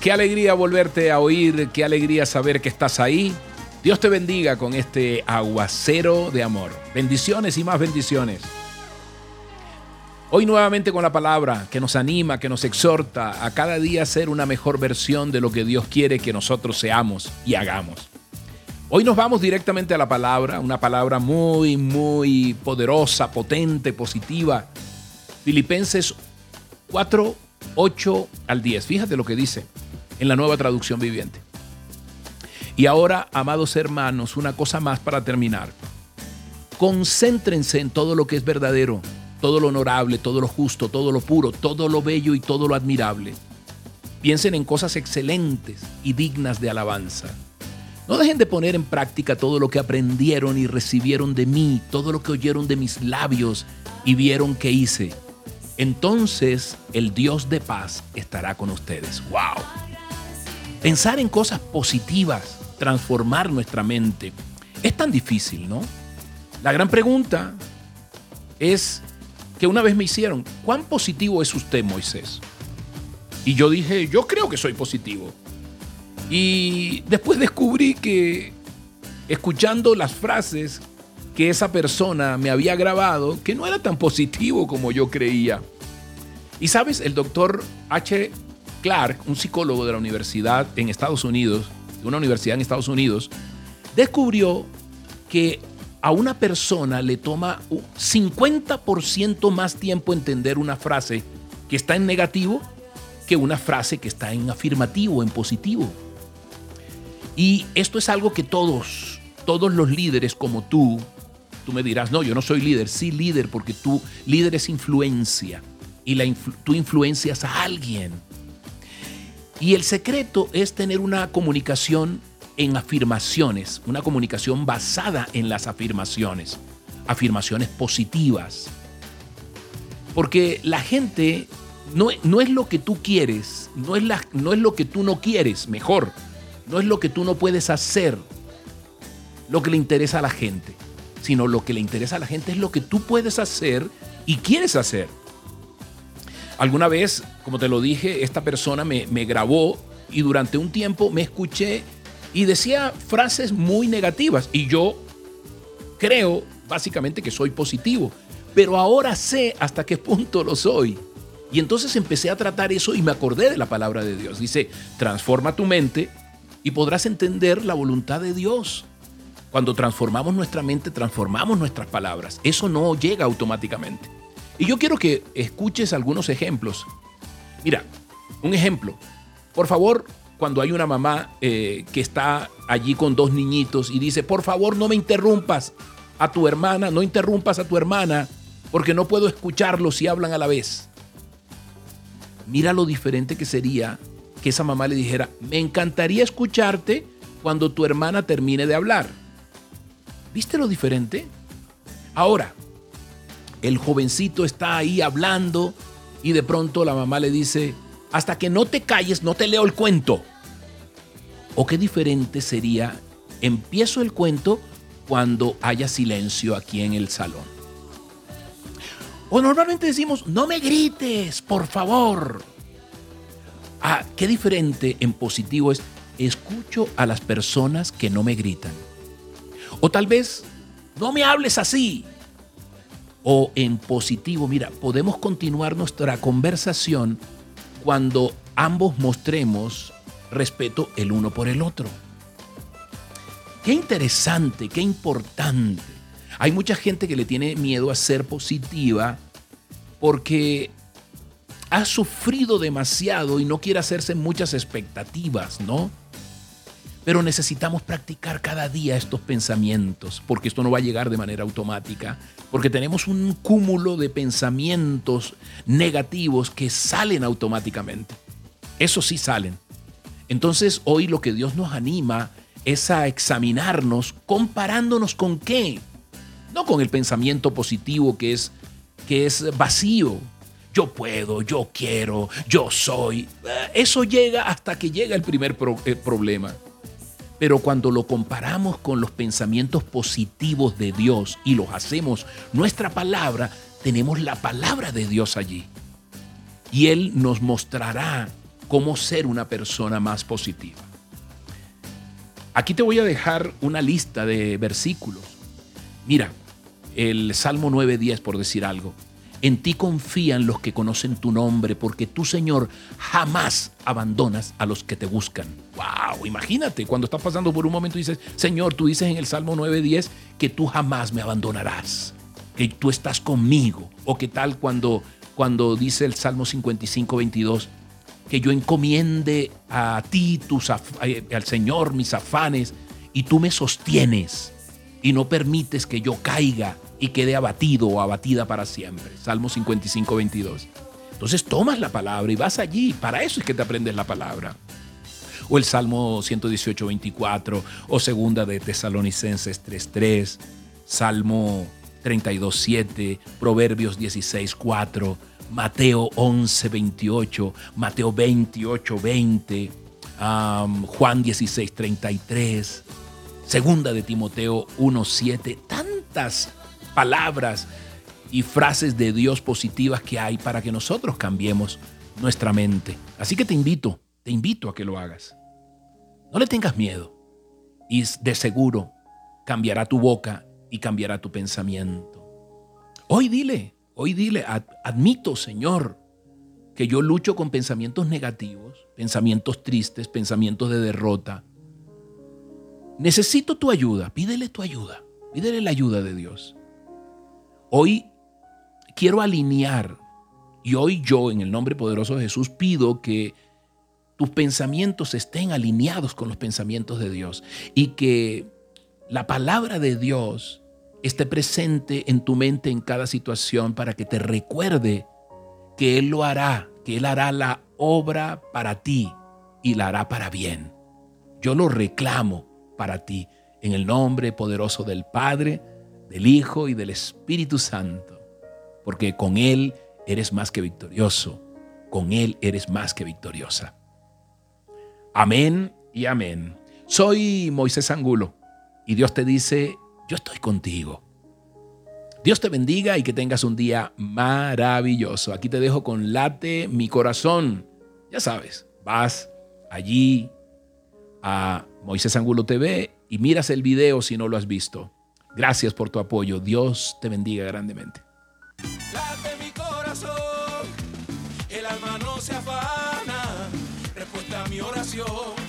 Qué alegría volverte a oír, qué alegría saber que estás ahí. Dios te bendiga con este aguacero de amor. Bendiciones y más bendiciones. Hoy nuevamente con la palabra que nos anima, que nos exhorta a cada día ser una mejor versión de lo que Dios quiere que nosotros seamos y hagamos. Hoy nos vamos directamente a la palabra, una palabra muy, muy poderosa, potente, positiva. Filipenses 4, 8 al 10. Fíjate lo que dice en la nueva traducción viviente. Y ahora, amados hermanos, una cosa más para terminar. Concéntrense en todo lo que es verdadero, todo lo honorable, todo lo justo, todo lo puro, todo lo bello y todo lo admirable. Piensen en cosas excelentes y dignas de alabanza. No dejen de poner en práctica todo lo que aprendieron y recibieron de mí, todo lo que oyeron de mis labios y vieron que hice. Entonces el Dios de paz estará con ustedes. ¡Wow! Pensar en cosas positivas, transformar nuestra mente, es tan difícil, ¿no? La gran pregunta es que una vez me hicieron, ¿cuán positivo es usted, Moisés? Y yo dije, yo creo que soy positivo. Y después descubrí que, escuchando las frases que esa persona me había grabado, que no era tan positivo como yo creía. Y sabes, el doctor H. Clark, un psicólogo de la universidad en Estados Unidos, de una universidad en Estados Unidos, descubrió que a una persona le toma 50% más tiempo entender una frase que está en negativo que una frase que está en afirmativo, en positivo. Y esto es algo que todos, todos los líderes como tú, tú me dirás, no, yo no soy líder, sí líder, porque tú, líder es influencia y tú influencias a alguien. Y el secreto es tener una comunicación en afirmaciones, una comunicación basada en las afirmaciones, afirmaciones positivas. Porque la gente no, no es lo que tú quieres, no es, no es lo que tú no quieres, mejor, no es lo que tú no puedes hacer, lo que le interesa a la gente, sino lo que le interesa a la gente es lo que tú puedes hacer y quieres hacer. Alguna vez, como te lo dije, esta persona me, grabó y durante un tiempo me escuché y decía frases muy negativas y yo creo básicamente que soy positivo, pero ahora sé hasta qué punto lo soy. Y entonces empecé a tratar eso y me acordé de la palabra de Dios. Dice, transforma tu mente y podrás entender la voluntad de Dios. Cuando transformamos nuestra mente, transformamos nuestras palabras. Eso no llega automáticamente. Y yo quiero que escuches algunos ejemplos. Mira, un ejemplo. Por favor, cuando hay una mamá eh, que está allí con dos niñitos y dice, por favor no me interrumpas a tu hermana, no interrumpas a tu hermana, porque no puedo escucharlos si hablan a la vez. Mira lo diferente que sería que esa mamá le dijera, me encantaría escucharte cuando tu hermana termine de hablar. ¿Viste lo diferente? Ahora, el jovencito está ahí hablando y de pronto la mamá le dice, hasta que no te calles, no te leo el cuento. O qué diferente sería, empiezo el cuento cuando haya silencio aquí en el salón. O normalmente decimos, no me grites, por favor. Ah, qué diferente en positivo es, escucho a las personas que no me gritan. O tal vez, no me hables así, o en positivo, mira, podemos continuar nuestra conversación cuando ambos mostremos respeto el uno por el otro. Qué interesante, qué importante. Hay mucha gente que le tiene miedo a ser positiva porque ha sufrido demasiado y no quiere hacerse muchas expectativas, ¿no? Pero necesitamos practicar cada día estos pensamientos, porque esto no va a llegar de manera automática, porque tenemos un cúmulo de pensamientos negativos que salen automáticamente. Eso sí salen. Entonces hoy lo que Dios nos anima es a examinarnos comparándonos con qué. No con el pensamiento positivo que es, que es vacío. Yo puedo, yo quiero, yo soy. Eso llega hasta que llega el primer eh, problema. Pero cuando lo comparamos con los pensamientos positivos de Dios y los hacemos nuestra palabra, tenemos la palabra de Dios allí. Y Él nos mostrará cómo ser una persona más positiva. Aquí te voy a dejar una lista de versículos. Mira, el Salmo 9.10 por decir algo. En ti confían los que conocen tu nombre, porque tú, Señor, jamás abandonas a los que te buscan. ¡Wow! Imagínate, cuando estás pasando por un momento y dices, Señor, tú dices en el Salmo 9.10 que tú jamás me abandonarás, que tú estás conmigo. O qué tal cuando, cuando dice el Salmo 55.22, que yo encomiende a ti, tus, eh, al Señor, mis afanes, y tú me sostienes y no permites que yo caiga y quede abatido o abatida para siempre. Salmo 55, 22. Entonces tomas la palabra y vas allí. Para eso es que te aprendes la palabra. O el Salmo 118, 24. O segunda de Tesalonicenses 3.3. Salmo 32, 7. Proverbios 16, 4. Mateo 11, 28. Mateo 28, 20. Juan 16, 33. Segunda de Timoteo 1.7, tantas palabras y frases de Dios positivas que hay para que nosotros cambiemos nuestra mente. Así que te invito, te invito a que lo hagas. No le tengas miedo y de seguro cambiará tu boca y cambiará tu pensamiento. Hoy dile, hoy dile, admito, Señor, que yo lucho con pensamientos negativos, pensamientos tristes, pensamientos de derrota, necesito tu ayuda, pídele tu ayuda, pídele la ayuda de Dios. Hoy quiero alinear y hoy yo, en el nombre poderoso de Jesús, pido que tus pensamientos estén alineados con los pensamientos de Dios y que la palabra de Dios esté presente en tu mente en cada situación para que te recuerde que Él lo hará, que Él hará la obra para ti y la hará para bien. Yo lo reclamo para ti. En el nombre poderoso del Padre, del Hijo y del Espíritu Santo. Porque con Él eres más que victorioso. Con Él eres más que victoriosa. Amén y amén. Soy Moisés Angulo y Dios te dice, yo estoy contigo. Dios te bendiga y que tengas un día maravilloso. Aquí te dejo con late mi corazón. Ya sabes, vas allí a Moisés Angulo TV y miras el video si no lo has visto. Gracias por tu apoyo. Dios te bendiga grandemente. Late mi corazón, el alma no se afana, respuesta a mi oración.